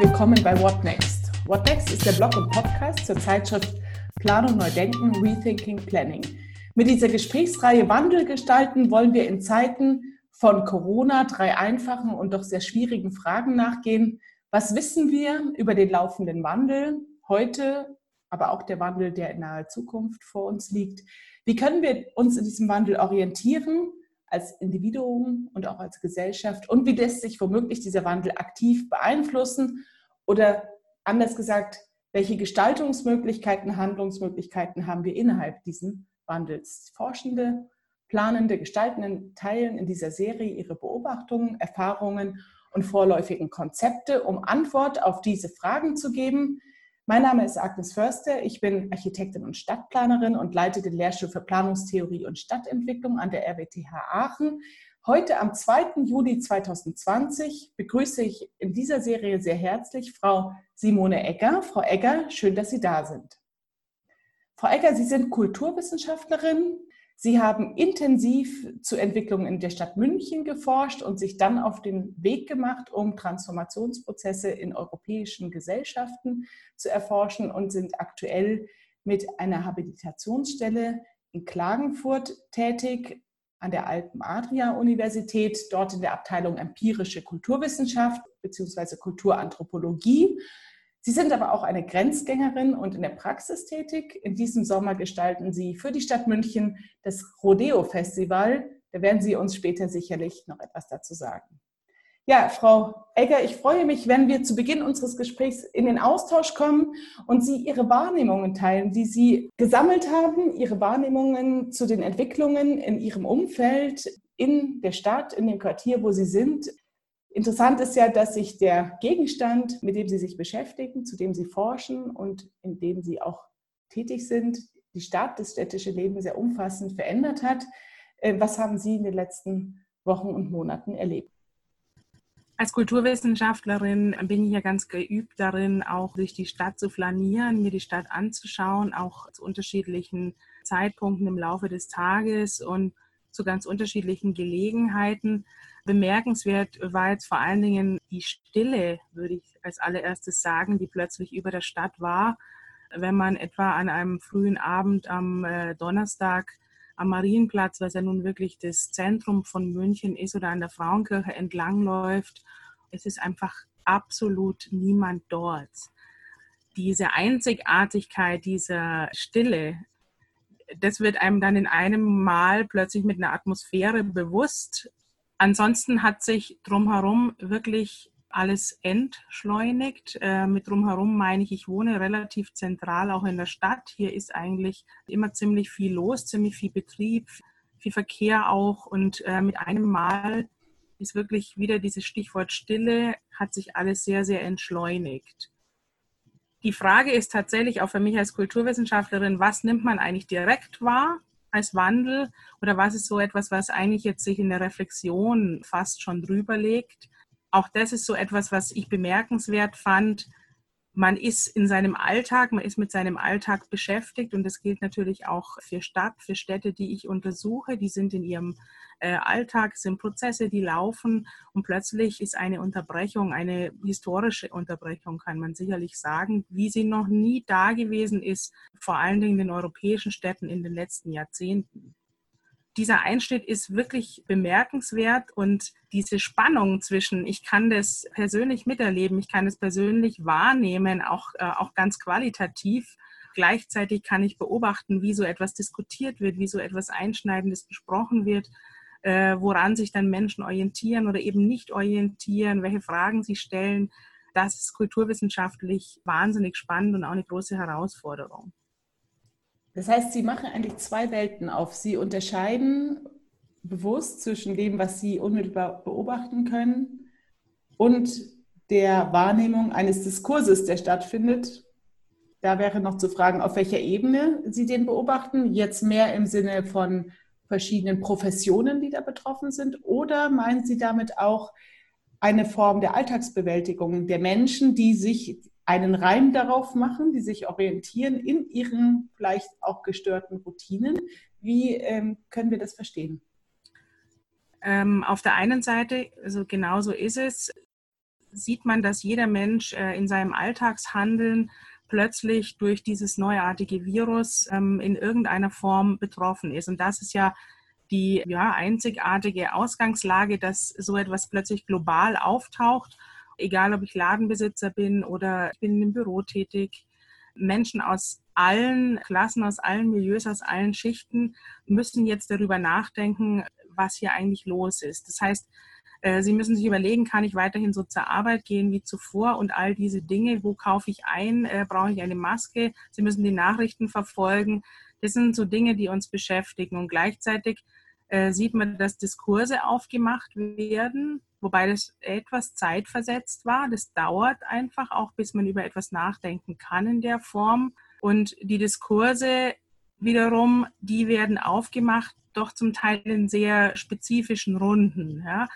Willkommen bei What Next. What Next ist der Blog und Podcast zur Zeitschrift Planung Neu Denken, Rethinking Planning. Mit dieser Gesprächsreihe Wandel gestalten wollen wir in Zeiten von Corona drei einfachen und doch sehr schwierigen Fragen nachgehen. Was wissen wir über den laufenden Wandel heute, aber auch der Wandel, der in naher Zukunft vor uns liegt? Wie können wir uns in diesem Wandel orientieren? Als Individuum und auch als Gesellschaft? Und wie lässt sich womöglich dieser Wandel aktiv beeinflussen? Oder anders gesagt, welche Gestaltungsmöglichkeiten, Handlungsmöglichkeiten haben wir innerhalb diesen Wandels? Forschende, Planende, Gestaltenden teilen in dieser Serie ihre Beobachtungen, Erfahrungen und vorläufigen Konzepte, um Antwort auf diese Fragen zu geben. Mein Name ist Agnes Förster. Ich bin Architektin und Stadtplanerin und leite den Lehrstuhl für Planungstheorie und Stadtentwicklung an der RWTH Aachen. Heute am 2. Juli 2020 begrüße ich in dieser Serie sehr herzlich Frau Simone Egger. Frau Egger, schön, dass Sie da sind. Frau Egger, Sie sind Kulturwissenschaftlerin, Sie haben intensiv zu Entwicklungen in der Stadt München geforscht und sich dann auf den Weg gemacht, um Transformationsprozesse in europäischen Gesellschaften zu erforschen und sind aktuell mit einer Habilitationsstelle in Klagenfurt tätig an der Alpen Adria Universität, dort in der Abteilung empirische Kulturwissenschaft bzw. Kulturanthropologie Sie sind aber auch eine Grenzgängerin und in der Praxis tätig. In diesem Sommer gestalten Sie für die Stadt München das Rodeo-Festival. Da werden Sie uns später sicherlich noch etwas dazu sagen. Ja, Frau Egger, ich freue mich, wenn wir zu Beginn unseres Gesprächs in den Austausch kommen und Sie Ihre Wahrnehmungen teilen, die Sie gesammelt haben, Ihre Wahrnehmungen zu den Entwicklungen in Ihrem Umfeld, in der Stadt, in dem Quartier, wo Sie sind. Interessant ist ja, dass sich der Gegenstand, mit dem Sie sich beschäftigen, zu dem Sie forschen und in dem Sie auch tätig sind, die Stadt, das städtische Leben sehr umfassend verändert hat. Äh, was haben Sie in den letzten Wochen und Monaten erlebt? Als Kulturwissenschaftlerin bin ich ja ganz geübt darin, auch durch die Stadt zu flanieren, mir die Stadt anzuschauen, auch zu unterschiedlichen Zeitpunkten im Laufe des Tages und zu ganz unterschiedlichen Gelegenheiten. Bemerkenswert war jetzt vor allen Dingen die Stille, würde ich als allererstes sagen, die plötzlich über der Stadt war. Wenn man etwa an einem frühen Abend am äh, Donnerstag am Marienplatz, was ja nun wirklich das Zentrum von München ist, oder an der Frauenkirche entlangläuft, es ist einfach absolut niemand dort. Diese Einzigartigkeit dieser Stille, das wird einem dann in einem Mal plötzlich mit einer Atmosphäre bewusst, Ansonsten hat sich drumherum wirklich alles entschleunigt. Äh, mit drumherum meine ich, ich wohne relativ zentral auch in der Stadt. Hier ist eigentlich immer ziemlich viel los, ziemlich viel Betrieb, viel Verkehr auch. Und äh, mit einem Mal ist wirklich wieder dieses Stichwort Stille, hat sich alles sehr, sehr entschleunigt. Die Frage ist tatsächlich auch für mich als Kulturwissenschaftlerin, was nimmt man eigentlich direkt wahr? Als Wandel oder was ist so etwas, was eigentlich jetzt sich in der Reflexion fast schon drüber legt? Auch das ist so etwas, was ich bemerkenswert fand, man ist in seinem Alltag, man ist mit seinem Alltag beschäftigt und das gilt natürlich auch für Stadt, für Städte, die ich untersuche. Die sind in ihrem äh, Alltag, sind Prozesse, die laufen und plötzlich ist eine Unterbrechung, eine historische Unterbrechung, kann man sicherlich sagen, wie sie noch nie da gewesen ist, vor allen Dingen in den europäischen Städten in den letzten Jahrzehnten dieser Einschnitt ist wirklich bemerkenswert und diese Spannung zwischen, ich kann das persönlich miterleben, ich kann es persönlich wahrnehmen, auch, äh, auch ganz qualitativ. Gleichzeitig kann ich beobachten, wie so etwas diskutiert wird, wie so etwas Einschneidendes besprochen wird, äh, woran sich dann Menschen orientieren oder eben nicht orientieren, welche Fragen sie stellen. Das ist kulturwissenschaftlich wahnsinnig spannend und auch eine große Herausforderung. Das heißt, Sie machen eigentlich zwei Welten auf. Sie unterscheiden bewusst zwischen dem, was Sie unmittelbar beobachten können und der Wahrnehmung eines Diskurses, der stattfindet. Da wäre noch zu fragen, auf welcher Ebene Sie den beobachten. Jetzt mehr im Sinne von verschiedenen Professionen, die da betroffen sind. Oder meinen Sie damit auch eine Form der Alltagsbewältigung der Menschen, die sich einen Reim darauf machen, die sich orientieren in ihren vielleicht auch gestörten Routinen. Wie ähm, können wir das verstehen? Ähm, auf der einen Seite, also genau so ist es, sieht man, dass jeder Mensch äh, in seinem Alltagshandeln plötzlich durch dieses neuartige Virus ähm, in irgendeiner Form betroffen ist. Und das ist ja die ja, einzigartige Ausgangslage, dass so etwas plötzlich global auftaucht, egal ob ich Ladenbesitzer bin oder ich bin im Büro tätig. Menschen aus allen Klassen, aus allen Milieus, aus allen Schichten müssen jetzt darüber nachdenken, was hier eigentlich los ist. Das heißt, äh, Sie müssen sich überlegen, kann ich weiterhin so zur Arbeit gehen wie zuvor und all diese Dinge, wo kaufe ich ein, äh, brauche ich eine Maske, Sie müssen die Nachrichten verfolgen. Das sind so Dinge, die uns beschäftigen und gleichzeitig äh, sieht man, dass Diskurse aufgemacht werden, wobei das etwas zeitversetzt war. Das dauert einfach auch, bis man über etwas nachdenken kann in der Form. Und die Diskurse wiederum, die werden aufgemacht, doch zum Teil in sehr spezifischen Runden. Ja.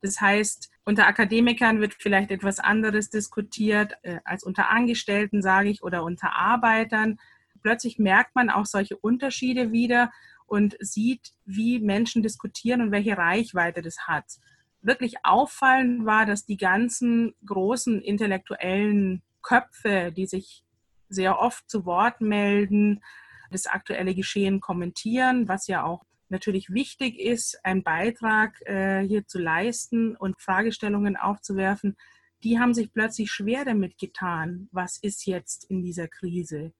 Das heißt, unter Akademikern wird vielleicht etwas anderes diskutiert äh, als unter Angestellten, sage ich, oder unter Arbeitern. Plötzlich merkt man auch solche Unterschiede wieder und sieht, wie Menschen diskutieren und welche Reichweite das hat. Wirklich auffallend war, dass die ganzen großen intellektuellen Köpfe, die sich sehr oft zu Wort melden, das aktuelle Geschehen kommentieren, was ja auch natürlich wichtig ist, einen Beitrag äh, hier zu leisten und Fragestellungen aufzuwerfen, die haben sich plötzlich schwer damit getan, was ist jetzt in dieser Krise.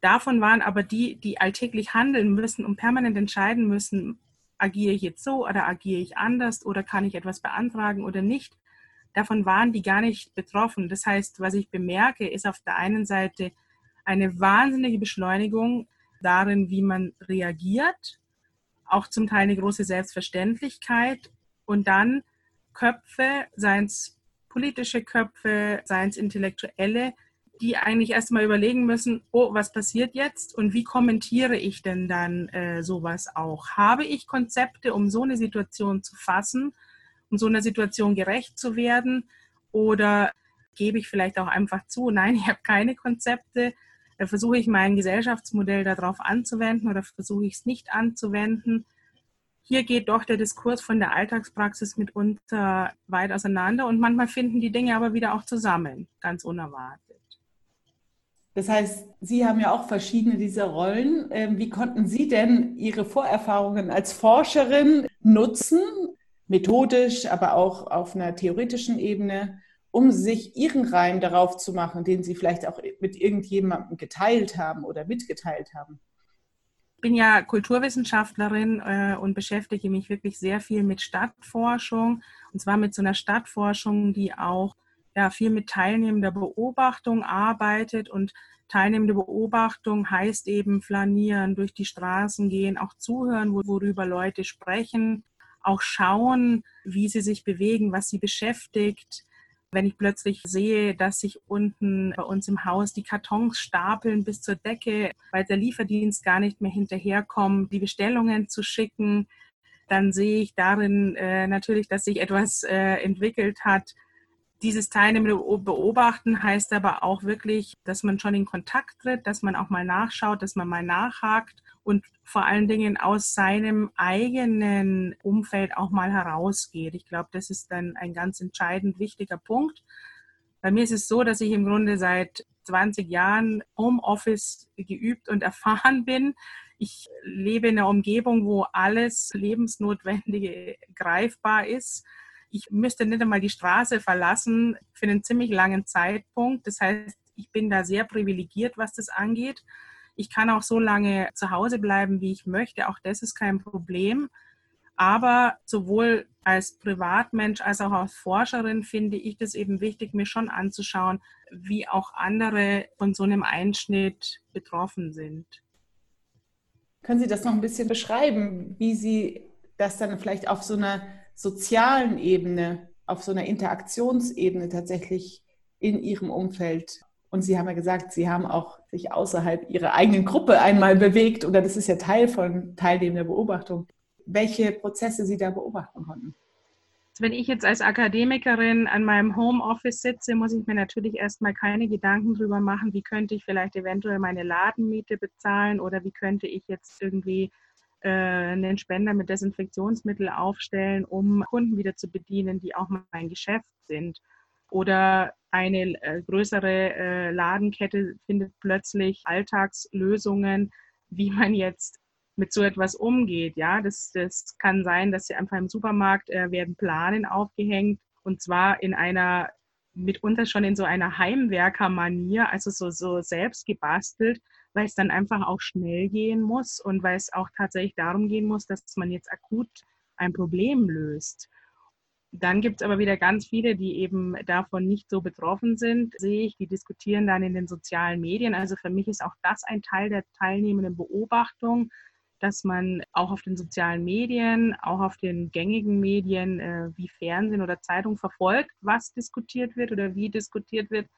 Davon waren aber die, die alltäglich handeln müssen und permanent entscheiden müssen, agiere ich jetzt so oder agiere ich anders oder kann ich etwas beantragen oder nicht. Davon waren die gar nicht betroffen. Das heißt, was ich bemerke, ist auf der einen Seite eine wahnsinnige Beschleunigung darin, wie man reagiert, auch zum Teil eine große Selbstverständlichkeit und dann Köpfe, seien es politische Köpfe, seien es intellektuelle, die eigentlich erstmal überlegen müssen, oh, was passiert jetzt und wie kommentiere ich denn dann äh, sowas auch? Habe ich Konzepte, um so eine Situation zu fassen, um so einer Situation gerecht zu werden? Oder gebe ich vielleicht auch einfach zu, nein, ich habe keine Konzepte, äh, versuche ich mein Gesellschaftsmodell darauf anzuwenden oder versuche ich es nicht anzuwenden? Hier geht doch der Diskurs von der Alltagspraxis mitunter weit auseinander und manchmal finden die Dinge aber wieder auch zusammen, ganz unerwartet. Das heißt, Sie haben ja auch verschiedene dieser Rollen. Ähm, wie konnten Sie denn Ihre Vorerfahrungen als Forscherin nutzen, methodisch, aber auch auf einer theoretischen Ebene, um sich Ihren Reim darauf zu machen, den Sie vielleicht auch mit irgendjemandem geteilt haben oder mitgeteilt haben? Ich bin ja Kulturwissenschaftlerin äh, und beschäftige mich wirklich sehr viel mit Stadtforschung. Und zwar mit so einer Stadtforschung, die auch ja, viel mit teilnehmender Beobachtung arbeitet und teilnehmende Beobachtung heißt eben flanieren, durch die Straßen gehen, auch zuhören, worüber Leute sprechen, auch schauen, wie sie sich bewegen, was sie beschäftigt. Wenn ich plötzlich sehe, dass sich unten bei uns im Haus die Kartons stapeln bis zur Decke, weil der Lieferdienst gar nicht mehr hinterherkommt, die Bestellungen zu schicken, dann sehe ich darin äh, natürlich, dass sich etwas äh, entwickelt hat, dieses teilnehmende Beobachten heißt aber auch wirklich, dass man schon in Kontakt tritt, dass man auch mal nachschaut, dass man mal nachhakt und vor allen Dingen aus seinem eigenen Umfeld auch mal herausgeht. Ich glaube, das ist dann ein ganz entscheidend wichtiger Punkt. Bei mir ist es so, dass ich im Grunde seit 20 Jahren Homeoffice geübt und erfahren bin. Ich lebe in einer Umgebung, wo alles Lebensnotwendige greifbar ist. Ich müsste nicht einmal die Straße verlassen für einen ziemlich langen Zeitpunkt. Das heißt, ich bin da sehr privilegiert, was das angeht. Ich kann auch so lange zu Hause bleiben, wie ich möchte. Auch das ist kein Problem. Aber sowohl als Privatmensch als auch als Forscherin finde ich das eben wichtig, mir schon anzuschauen, wie auch andere von so einem Einschnitt betroffen sind. Können Sie das noch ein bisschen beschreiben, wie Sie das dann vielleicht auf so einer sozialen Ebene, auf so einer Interaktionsebene tatsächlich in ihrem Umfeld. Und Sie haben ja gesagt, Sie haben auch sich außerhalb Ihrer eigenen Gruppe einmal bewegt oder das ist ja Teil von teilnehmender Beobachtung. Welche Prozesse Sie da beobachten konnten? Wenn ich jetzt als Akademikerin an meinem Homeoffice sitze, muss ich mir natürlich erstmal keine Gedanken darüber machen, wie könnte ich vielleicht eventuell meine Ladenmiete bezahlen oder wie könnte ich jetzt irgendwie äh, einen Spender mit Desinfektionsmittel aufstellen, um Kunden wieder zu bedienen, die auch mein Geschäft sind. Oder eine äh, größere äh, Ladenkette findet plötzlich Alltagslösungen, wie man jetzt mit so etwas umgeht. Ja, das, das kann sein, dass sie einfach im Supermarkt äh, werden Planen aufgehängt und zwar in einer mitunter schon in so einer Heimwerkermanier, also so, so selbst gebastelt, weil es dann einfach auch schnell gehen muss und weil es auch tatsächlich darum gehen muss, dass man jetzt akut ein Problem löst. Dann gibt es aber wieder ganz viele, die eben davon nicht so betroffen sind, sehe ich, die diskutieren dann in den sozialen Medien. Also für mich ist auch das ein Teil der teilnehmenden Beobachtung, dass man auch auf den sozialen Medien, auch auf den gängigen Medien äh, wie Fernsehen oder Zeitung verfolgt, was diskutiert wird oder wie diskutiert wird.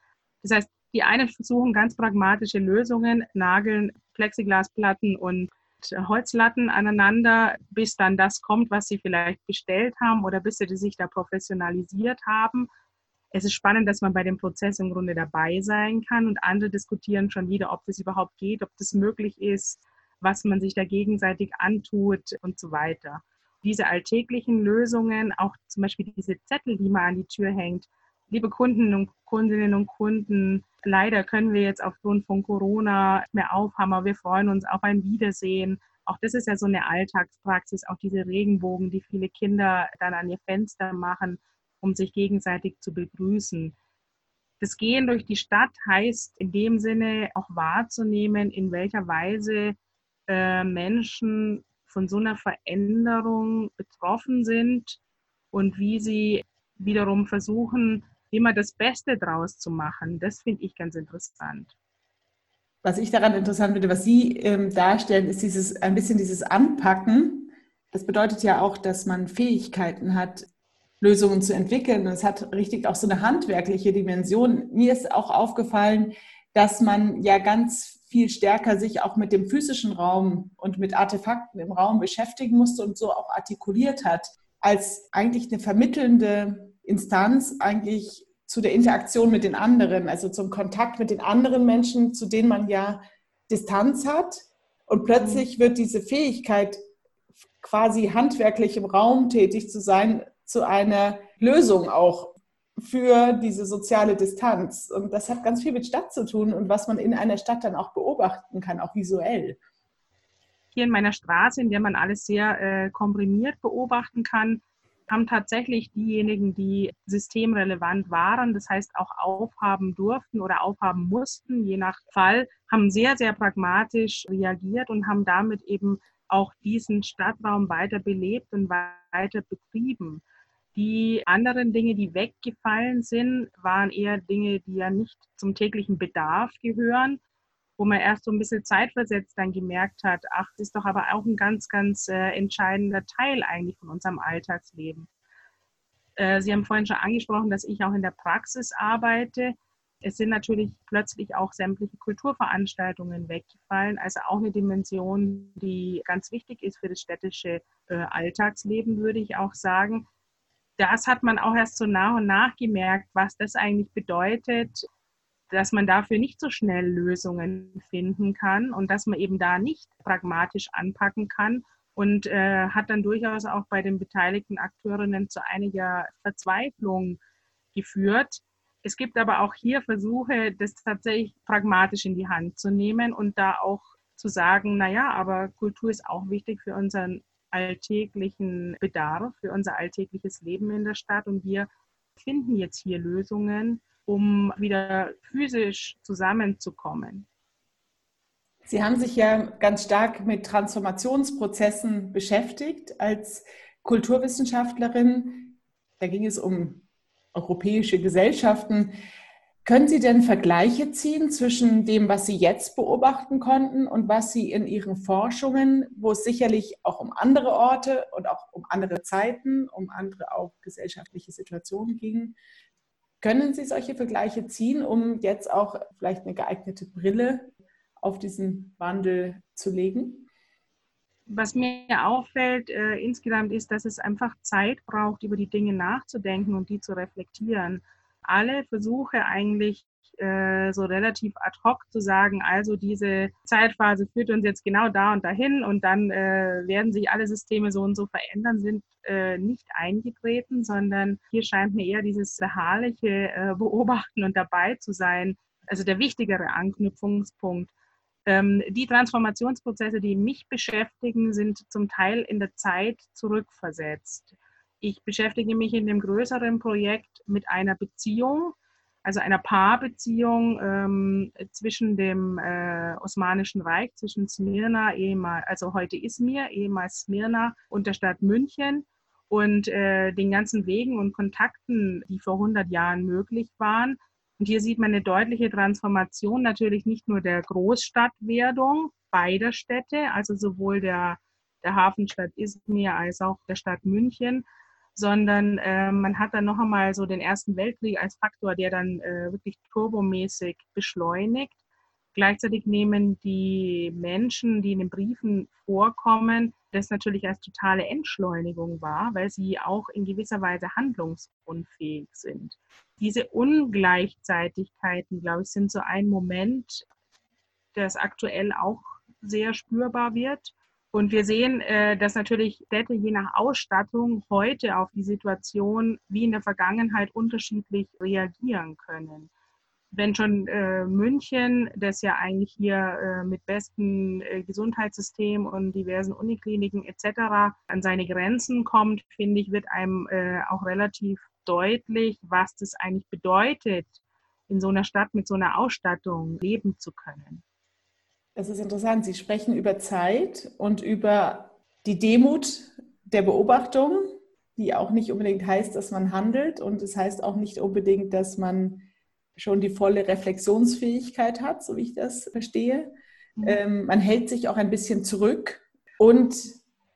Das heißt, die einen versuchen ganz pragmatische Lösungen, nageln Plexiglasplatten und Holzlatten aneinander, bis dann das kommt, was sie vielleicht bestellt haben oder bis sie sich da professionalisiert haben. Es ist spannend, dass man bei dem Prozess im Grunde dabei sein kann und andere diskutieren schon wieder, ob das überhaupt geht, ob das möglich ist, was man sich da gegenseitig antut und so weiter. Diese alltäglichen Lösungen, auch zum Beispiel diese Zettel, die man an die Tür hängt, liebe Kunden und Kundinnen und Kunden, leider können wir jetzt aufgrund von Corona mehr aufhaben, aber wir freuen uns auf ein Wiedersehen. Auch das ist ja so eine Alltagspraxis, auch diese Regenbogen, die viele Kinder dann an ihr Fenster machen, um sich gegenseitig zu begrüßen. Das Gehen durch die Stadt heißt in dem Sinne auch wahrzunehmen, in welcher Weise äh, Menschen von so einer Veränderung betroffen sind und wie sie wiederum versuchen, immer das Beste draus zu machen. Das finde ich ganz interessant. Was ich daran interessant finde, was Sie ähm, darstellen, ist dieses ein bisschen dieses Anpacken. Das bedeutet ja auch, dass man Fähigkeiten hat, Lösungen zu entwickeln. Und es hat richtig auch so eine handwerkliche Dimension. Mir ist auch aufgefallen, dass man ja ganz viel stärker sich auch mit dem physischen Raum und mit Artefakten im Raum beschäftigen musste und so auch artikuliert hat, als eigentlich eine vermittelnde Instanz eigentlich zu der Interaktion mit den anderen, also zum Kontakt mit den anderen Menschen, zu denen man ja Distanz hat. Und plötzlich wird diese Fähigkeit, quasi handwerklich im Raum tätig zu sein, zu einer Lösung auch für diese soziale Distanz. Und das hat ganz viel mit Stadt zu tun und was man in einer Stadt dann auch beobachten kann, auch visuell. Hier in meiner Straße, in der man alles sehr äh, komprimiert beobachten kann, haben tatsächlich diejenigen, die systemrelevant waren, das heißt auch aufhaben durften oder aufhaben mussten, je nach Fall, haben sehr, sehr pragmatisch reagiert und haben damit eben auch diesen Stadtraum weiter belebt und weiter betrieben. Die anderen Dinge, die weggefallen sind, waren eher Dinge, die ja nicht zum täglichen Bedarf gehören, wo man erst so ein bisschen zeitversetzt dann gemerkt hat, ach, das ist doch aber auch ein ganz, ganz äh, entscheidender Teil eigentlich von unserem Alltagsleben. Äh, Sie haben vorhin schon angesprochen, dass ich auch in der Praxis arbeite. Es sind natürlich plötzlich auch sämtliche Kulturveranstaltungen weggefallen, also auch eine Dimension, die ganz wichtig ist für das städtische äh, Alltagsleben, würde ich auch sagen das hat man auch erst so nach und nach gemerkt, was das eigentlich bedeutet, dass man dafür nicht so schnell Lösungen finden kann und dass man eben da nicht pragmatisch anpacken kann und äh, hat dann durchaus auch bei den beteiligten Akteurinnen zu einiger Verzweiflung geführt. Es gibt aber auch hier Versuche, das tatsächlich pragmatisch in die Hand zu nehmen und da auch zu sagen, naja, aber Kultur ist auch wichtig für unseren alltäglichen Bedarf, für unser alltägliches Leben in der Stadt. Und wir finden jetzt hier Lösungen, um wieder physisch zusammenzukommen. Sie haben sich ja ganz stark mit Transformationsprozessen beschäftigt als Kulturwissenschaftlerin. Da ging es um europäische Gesellschaften. Können Sie denn Vergleiche ziehen zwischen dem, was Sie jetzt beobachten konnten und was Sie in Ihren Forschungen, wo es sicherlich auch um andere Orte und auch um andere Zeiten, um andere auch gesellschaftliche Situationen ging, können Sie solche Vergleiche ziehen, um jetzt auch vielleicht eine geeignete Brille auf diesen Wandel zu legen? Was mir auffällt äh, insgesamt ist, dass es einfach Zeit braucht, über die Dinge nachzudenken und die zu reflektieren alle Versuche eigentlich äh, so relativ ad hoc zu sagen, also diese Zeitphase führt uns jetzt genau da und dahin und dann äh, werden sich alle Systeme so und so verändern, sind äh, nicht eingetreten, sondern hier scheint mir eher dieses beharrliche äh, Beobachten und dabei zu sein, also der wichtigere Anknüpfungspunkt. Ähm, die Transformationsprozesse, die mich beschäftigen, sind zum Teil in der Zeit zurückversetzt. Ich beschäftige mich in dem größeren Projekt mit einer Beziehung, also einer Paarbeziehung ähm, zwischen dem äh, Osmanischen Reich, zwischen Smyrna, ehemal, also heute Izmir, ehemals Smyrna und der Stadt München und äh, den ganzen Wegen und Kontakten, die vor 100 Jahren möglich waren. Und hier sieht man eine deutliche Transformation natürlich nicht nur der Großstadtwerdung beider Städte, also sowohl der, der Hafenstadt Izmir als auch der Stadt München, sondern äh, man hat dann noch einmal so den Ersten Weltkrieg als Faktor, der dann äh, wirklich turbomäßig beschleunigt. Gleichzeitig nehmen die Menschen, die in den Briefen vorkommen, das natürlich als totale Entschleunigung wahr, weil sie auch in gewisser Weise handlungsunfähig sind. Diese Ungleichzeitigkeiten, glaube ich, sind so ein Moment, das aktuell auch sehr spürbar wird. Und wir sehen, äh, dass natürlich Städte je nach Ausstattung heute auf die Situation wie in der Vergangenheit unterschiedlich reagieren können. Wenn schon äh, München, das ja eigentlich hier äh, mit bestem Gesundheitssystem und diversen Unikliniken etc. an seine Grenzen kommt, finde ich, wird einem auch relativ deutlich, was das eigentlich bedeutet, in so einer Stadt mit so einer Ausstattung leben zu können. Das ist interessant. Sie sprechen über Zeit und über die Demut der Beobachtung, die auch nicht unbedingt heißt, dass man handelt und es das heißt auch nicht unbedingt, dass man schon die volle Reflexionsfähigkeit hat, so wie ich das verstehe. Mhm. Ähm, man hält sich auch ein bisschen zurück und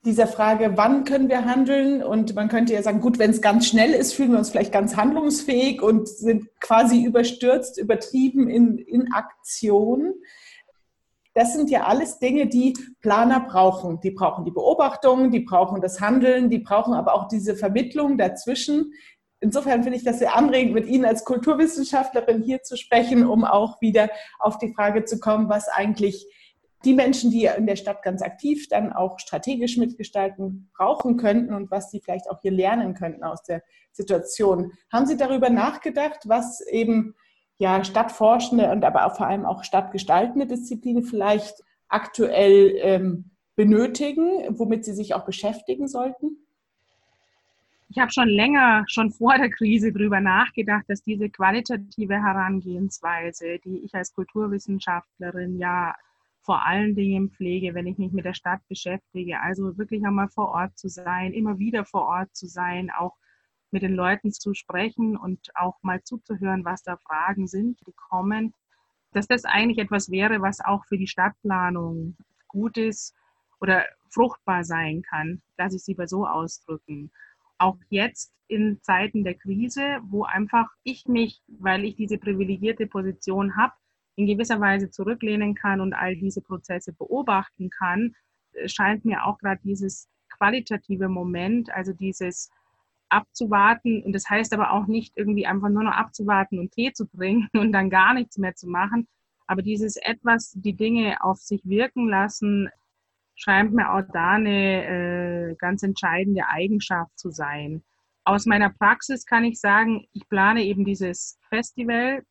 dieser Frage, wann können wir handeln? Und man könnte ja sagen, gut, wenn es ganz schnell ist, fühlen wir uns vielleicht ganz handlungsfähig und sind quasi überstürzt, übertrieben in, in Aktion. Das sind ja alles Dinge, die Planer brauchen. Die brauchen die Beobachtung, die brauchen das Handeln, die brauchen aber auch diese Vermittlung dazwischen. Insofern finde ich das sehr anregend, mit Ihnen als Kulturwissenschaftlerin hier zu sprechen, um auch wieder auf die Frage zu kommen, was eigentlich die Menschen, die in der Stadt ganz aktiv dann auch strategisch mitgestalten, brauchen könnten und was sie vielleicht auch hier lernen könnten aus der Situation. Haben Sie darüber nachgedacht, was eben ja, stadtforschende und aber auch vor allem auch stadtgestaltende Disziplinen vielleicht aktuell ähm, benötigen, womit sie sich auch beschäftigen sollten? Ich habe schon länger, schon vor der Krise darüber nachgedacht, dass diese qualitative Herangehensweise, die ich als Kulturwissenschaftlerin ja vor allen Dingen pflege, wenn ich mich mit der Stadt beschäftige, also wirklich einmal vor Ort zu sein, immer wieder vor Ort zu sein, auch mit den Leuten zu sprechen und auch mal zuzuhören, was da Fragen sind, die kommen, dass das eigentlich etwas wäre, was auch für die Stadtplanung gut ist oder fruchtbar sein kann, dass ich sie mal so ausdrücken. Auch jetzt in Zeiten der Krise, wo einfach ich mich, weil ich diese privilegierte Position habe, in gewisser Weise zurücklehnen kann und all diese Prozesse beobachten kann, scheint mir auch gerade dieses qualitative Moment, also dieses abzuwarten. Und das heißt aber auch nicht irgendwie einfach nur noch abzuwarten und Tee zu trinken und dann gar nichts mehr zu machen. Aber dieses etwas, die Dinge auf sich wirken lassen, scheint mir auch da eine äh, ganz entscheidende Eigenschaft zu sein. Aus meiner Praxis kann ich sagen, ich plane eben dieses Festival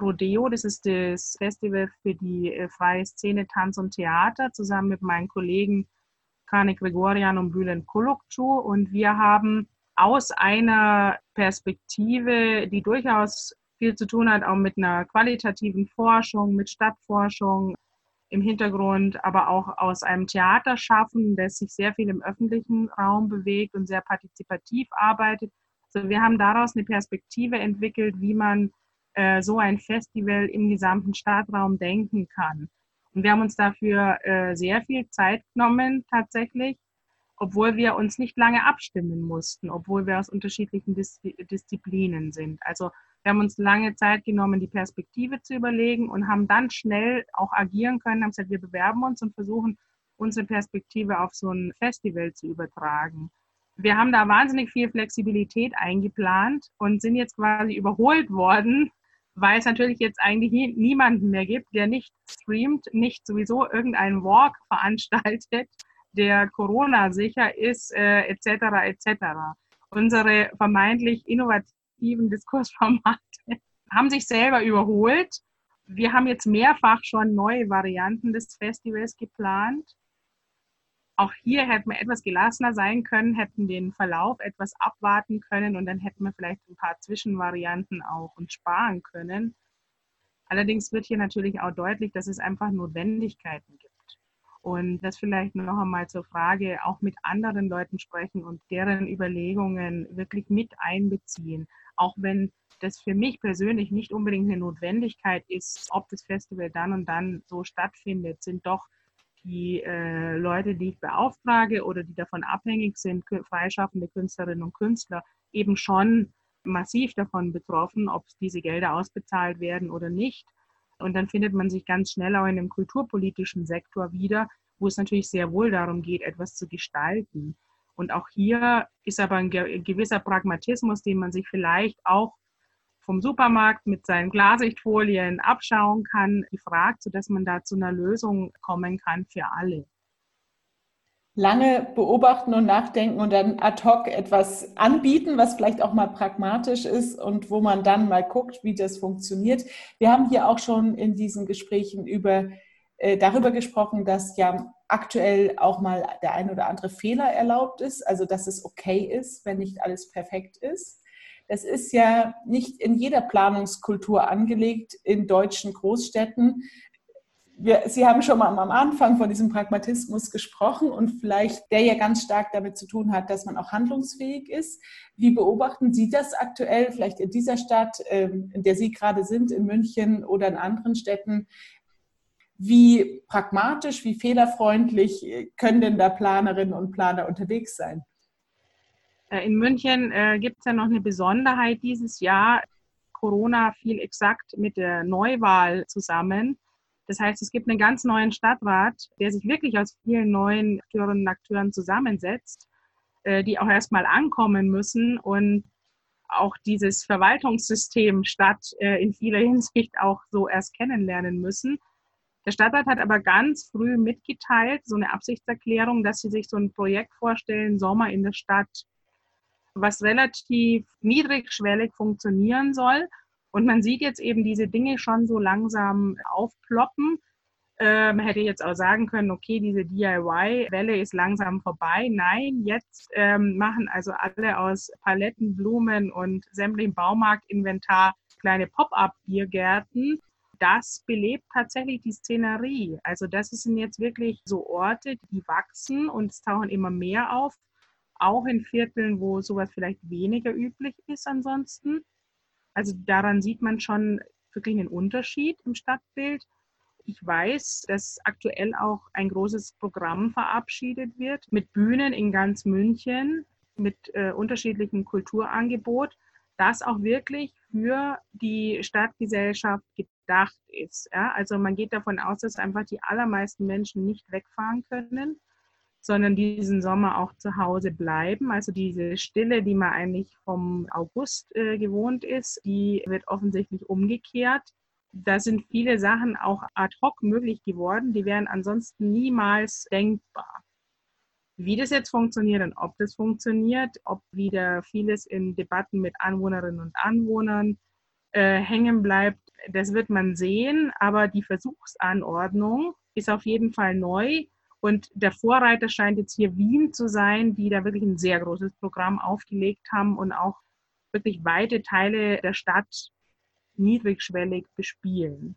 Rodeo. Das ist das Festival für die äh, freie Szene Tanz und Theater zusammen mit meinen Kollegen Kane Gregorian und Bülent Kulukcu. Und wir haben aus einer Perspektive, die durchaus viel zu tun hat, auch mit einer qualitativen Forschung, mit Stadtforschung im Hintergrund, aber auch aus einem Theaterschaffen, das sich sehr viel im öffentlichen Raum bewegt und sehr partizipativ arbeitet. Also wir haben daraus eine Perspektive entwickelt, wie man äh, so ein Festival im gesamten Stadtraum denken kann. Und wir haben uns dafür äh, sehr viel Zeit genommen tatsächlich obwohl wir uns nicht lange abstimmen mussten, obwohl wir aus unterschiedlichen Dis Disziplinen sind. Also wir haben uns lange Zeit genommen, die Perspektive zu überlegen und haben dann schnell auch agieren können, haben gesagt, wir bewerben uns und versuchen, unsere Perspektive auf so ein Festival zu übertragen. wir haben da wahnsinnig viel Flexibilität eingeplant und sind jetzt quasi überholt worden, weil es natürlich jetzt eigentlich niemanden mehr gibt, der nicht streamt, nicht sowieso irgendeinen Walk veranstaltet, der Corona sicher ist, äh, etc. etc. Unsere vermeintlich innovativen Diskursformate haben sich selber überholt. Wir haben jetzt mehrfach schon neue Varianten des Festivals geplant auch hier hätten wir etwas gelassener sein können, hätten den Verlauf etwas abwarten können und dann hätten wir vielleicht ein paar Zwischenvarianten auch uns sparen können. Allerdings wird hier natürlich auch deutlich, dass es einfach Notwendigkeiten gibt. Und das vielleicht noch einmal zur Frage, auch mit anderen Leuten sprechen und deren Überlegungen wirklich mit einbeziehen. Auch wenn das für mich persönlich nicht unbedingt eine Notwendigkeit ist, ob das Festival dann und dann so stattfindet, sind doch die äh, Leute, die ich beauftrage oder die davon abhängig sind, freischaffende Künstlerinnen und Künstler, eben schon massiv davon betroffen, ob diese Gelder ausbezahlt werden oder nicht. Und dann findet man sich ganz schnell auch in dem kulturpolitischen Sektor wieder, wo es natürlich sehr wohl darum geht, etwas zu gestalten. Und auch hier ist aber ein gewisser Pragmatismus, den man sich vielleicht auch vom Supermarkt mit seinen Klarsichtfolien abschauen kann, gefragt, sodass man da zu einer Lösung kommen kann für alle. Lange beobachten und nachdenken und dann ad hoc etwas anbieten, was vielleicht auch mal pragmatisch ist und wo man dann mal guckt, wie das funktioniert. Wir haben hier auch schon in diesen Gesprächen über, äh, darüber gesprochen, dass ja aktuell auch mal der ein oder andere Fehler erlaubt ist, also dass es okay ist, wenn nicht alles perfekt ist. Das ist ja nicht in jeder Planungskultur angelegt in deutschen Großstädten. Wir, Sie haben schon mal am Anfang von diesem Pragmatismus gesprochen und vielleicht der ja ganz stark damit zu tun hat, dass man auch handlungsfähig ist. Wie beobachten Sie das aktuell, vielleicht in dieser Stadt, ähm, in der Sie gerade sind, in München oder in anderen Städten? Wie pragmatisch, wie fehlerfreundlich können denn da Planerinnen und Planer unterwegs sein? Äh, in München äh, gibt es ja noch eine Besonderheit dieses Jahr. Corona fiel exakt mit der Neuwahl zusammen. Das heißt, es gibt einen ganz neuen Stadtrat, der sich wirklich aus vielen neuen Akteurinnen und Akteuren zusammensetzt, äh, die auch erstmal ankommen müssen und auch dieses Verwaltungssystem Stadt äh, in vieler Hinsicht auch so erst kennenlernen müssen. Der Stadtrat hat aber ganz früh mitgeteilt, so eine Absichtserklärung, dass sie sich so ein Projekt vorstellen, Sommer in der Stadt was relativ niedrigschwellig funktionieren soll. Und man sieht jetzt eben diese Dinge schon so langsam aufploppen. Äh, man hätte jetzt auch sagen können, okay, diese DIY-Welle ist langsam vorbei. Nein, jetzt ähm, machen also alle aus Paletten, Blumen und sämtlichem Baumarktinventar kleine Pop-up-Biergärten. Das belebt tatsächlich die Szenerie. Also das sind jetzt wirklich so Orte, die wachsen und es tauchen immer mehr auf auch in Vierteln, wo sowas vielleicht weniger üblich ist ansonsten. Also daran sieht man schon wirklich einen Unterschied im Stadtbild. Ich weiß, dass aktuell auch ein großes Programm verabschiedet wird mit Bühnen in ganz München, mit äh, unterschiedlichem Kulturangebot, das auch wirklich für die Stadtgesellschaft gedacht ist. Ja? Also man geht davon aus, dass einfach die allermeisten Menschen nicht wegfahren können sondern diesen Sommer auch zu Hause bleiben. Also diese Stille, die man eigentlich vom August äh, gewohnt ist, die wird offensichtlich umgekehrt. Da sind viele Sachen auch ad hoc möglich geworden, die wären ansonsten niemals denkbar. Wie das jetzt funktioniert und ob das funktioniert, ob wieder vieles in Debatten mit Anwohnerinnen und Anwohnern äh, hängen bleibt, das wird man sehen. Aber die Versuchsanordnung ist auf jeden Fall neu und der Vorreiter scheint jetzt hier Wien zu sein, die da wirklich ein sehr großes Programm aufgelegt haben und auch wirklich weite Teile der Stadt niedrigschwellig bespielen.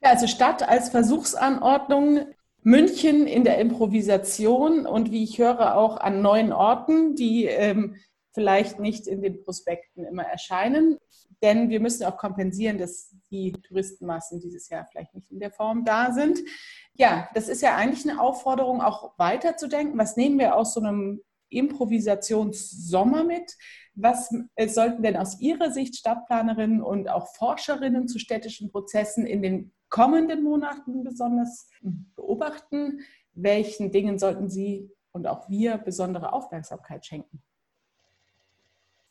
Ja, also Stadt als Versuchsanordnung, München in der Improvisation und wie ich höre auch an neuen Orten, die ähm, vielleicht nicht in den Prospekten immer erscheinen. Denn wir müssen auch kompensieren, dass die Touristenmassen dieses Jahr vielleicht nicht in der Form da sind. Ja, das ist ja eigentlich eine Aufforderung, auch weiterzudenken. Was nehmen wir aus so einem Improvisationssommer mit? Was äh, sollten denn aus Ihrer Sicht Stadtplanerinnen und auch Forscherinnen zu städtischen Prozessen in den kommenden Monaten besonders beobachten? Welchen Dingen sollten Sie und auch wir besondere Aufmerksamkeit schenken.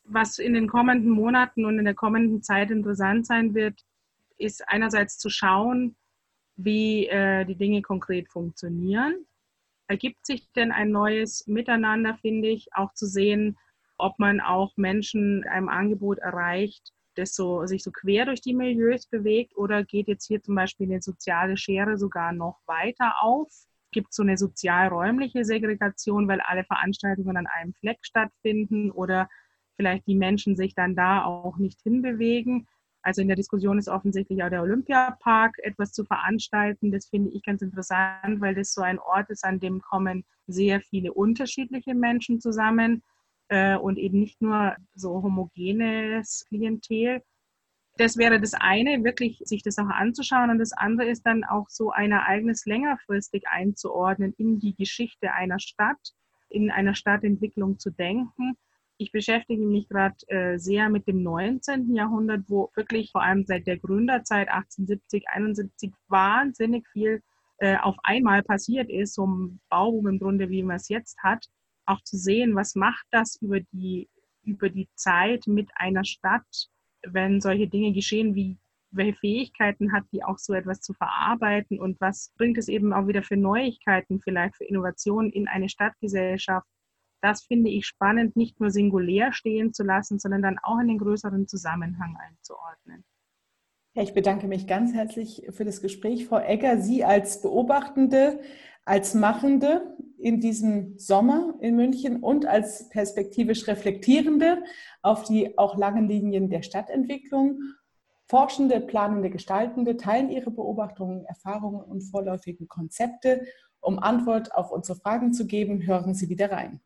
Was in den kommenden Monaten und in der kommenden Zeit interessant sein wird, ist einerseits zu schauen, wie äh, die Dinge konkret funktionieren. Ergibt sich denn ein neues Miteinander, finde ich, auch zu sehen, ob man auch Menschen einem Angebot erreicht, das so, sich so quer durch die Milieus bewegt oder geht jetzt hier zum Beispiel eine soziale Schere sogar noch weiter auf? Gibt es so eine sozial-räumliche Segregation, weil alle Veranstaltungen an einem Fleck stattfinden oder vielleicht die Menschen sich dann da auch nicht hinbewegen? Also in der Diskussion ist offensichtlich auch der Olympiapark etwas zu veranstalten. Das finde ich ganz interessant, weil das so ein Ort ist, an dem kommen sehr viele unterschiedliche Menschen zusammen äh, und eben nicht nur so homogenes Klientel. Das wäre das eine, wirklich sich das auch anzuschauen. Und das andere ist dann auch so ein Ereignis längerfristig einzuordnen in die Geschichte einer Stadt, in einer Stadtentwicklung zu denken. Ich beschäftige mich gerade äh, sehr mit dem 19. Jahrhundert, wo wirklich vor allem seit der Gründerzeit 1870, 71 wahnsinnig viel äh, auf einmal passiert ist, so ein Bauboom im Grunde, wie man es jetzt hat auch zu sehen, was macht das über die, über die Zeit mit einer Stadt, wenn solche Dinge geschehen, wie welche Fähigkeiten hat die auch so etwas zu verarbeiten und was bringt es eben auch wieder für Neuigkeiten, vielleicht für Innovationen in eine Stadtgesellschaft. Das finde ich spannend, nicht nur singulär stehen zu lassen, sondern dann auch in den größeren Zusammenhang einzuordnen. Ja, ich bedanke mich ganz herzlich für das Gespräch, Frau Egger. Sie als Beobachtende als Machende in diesem Sommer in München und als perspektivisch Reflektierende auf die auch langen Linien der Stadtentwicklung. Forschende, planende, Gestaltende teilen ihre Beobachtungen, Erfahrungen und vorläufigen Konzepte. Um Antwort auf unsere Fragen zu geben, hören Sie wieder rein.